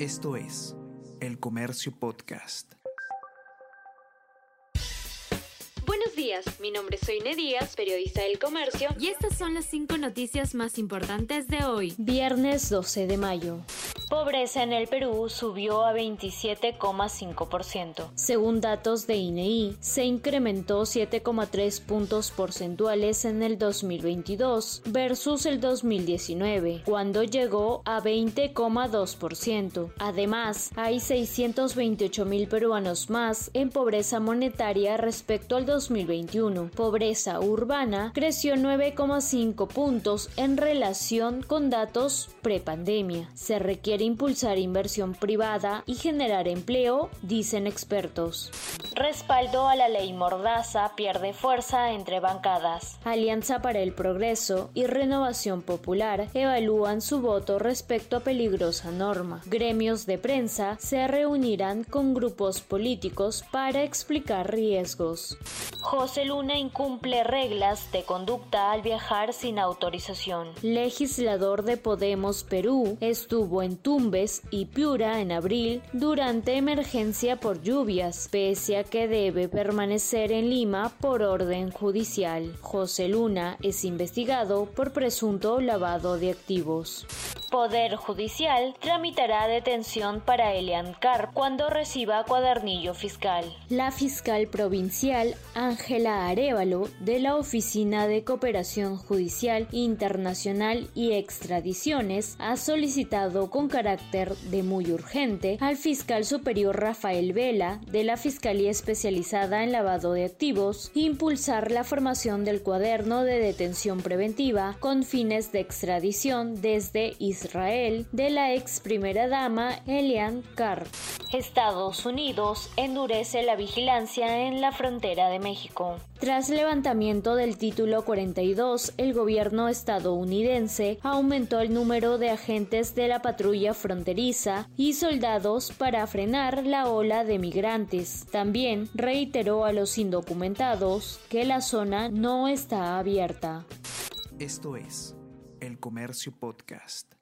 Esto es El Comercio Podcast. Buenos días, mi nombre es Soine Díaz, periodista del Comercio, y estas son las cinco noticias más importantes de hoy, viernes 12 de mayo. Pobreza en el Perú subió a 27,5%. Según datos de INEI, se incrementó 7,3 puntos porcentuales en el 2022 versus el 2019, cuando llegó a 20,2%. Además, hay 628 mil peruanos más en pobreza monetaria respecto al 2021. Pobreza urbana creció 9,5 puntos en relación con datos prepandemia. Se requiere impulsar inversión privada y generar empleo, dicen expertos. Respaldo a la ley Mordaza pierde fuerza entre bancadas. Alianza para el Progreso y Renovación Popular evalúan su voto respecto a peligrosa norma. Gremios de prensa se reunirán con grupos políticos para explicar riesgos. José Luna incumple reglas de conducta al viajar sin autorización. Legislador de Podemos Perú estuvo en Tumbes y Piura en abril durante emergencia por lluvias, pese a que debe permanecer en Lima por orden judicial. José Luna es investigado por presunto lavado de activos. Poder Judicial tramitará detención para Elian Carp cuando reciba cuadernillo fiscal. La fiscal provincial Ángela Arevalo de la Oficina de Cooperación Judicial Internacional y Extradiciones ha solicitado con carácter de muy urgente al fiscal superior Rafael Vela de la Fiscalía Especializada en Lavado de Activos impulsar la formación del cuaderno de detención preventiva con fines de extradición desde Israel Israel de la ex primera dama Elian Carr. Estados Unidos endurece la vigilancia en la frontera de México. Tras levantamiento del título 42, el gobierno estadounidense aumentó el número de agentes de la patrulla fronteriza y soldados para frenar la ola de migrantes. También reiteró a los indocumentados que la zona no está abierta. Esto es El Comercio Podcast.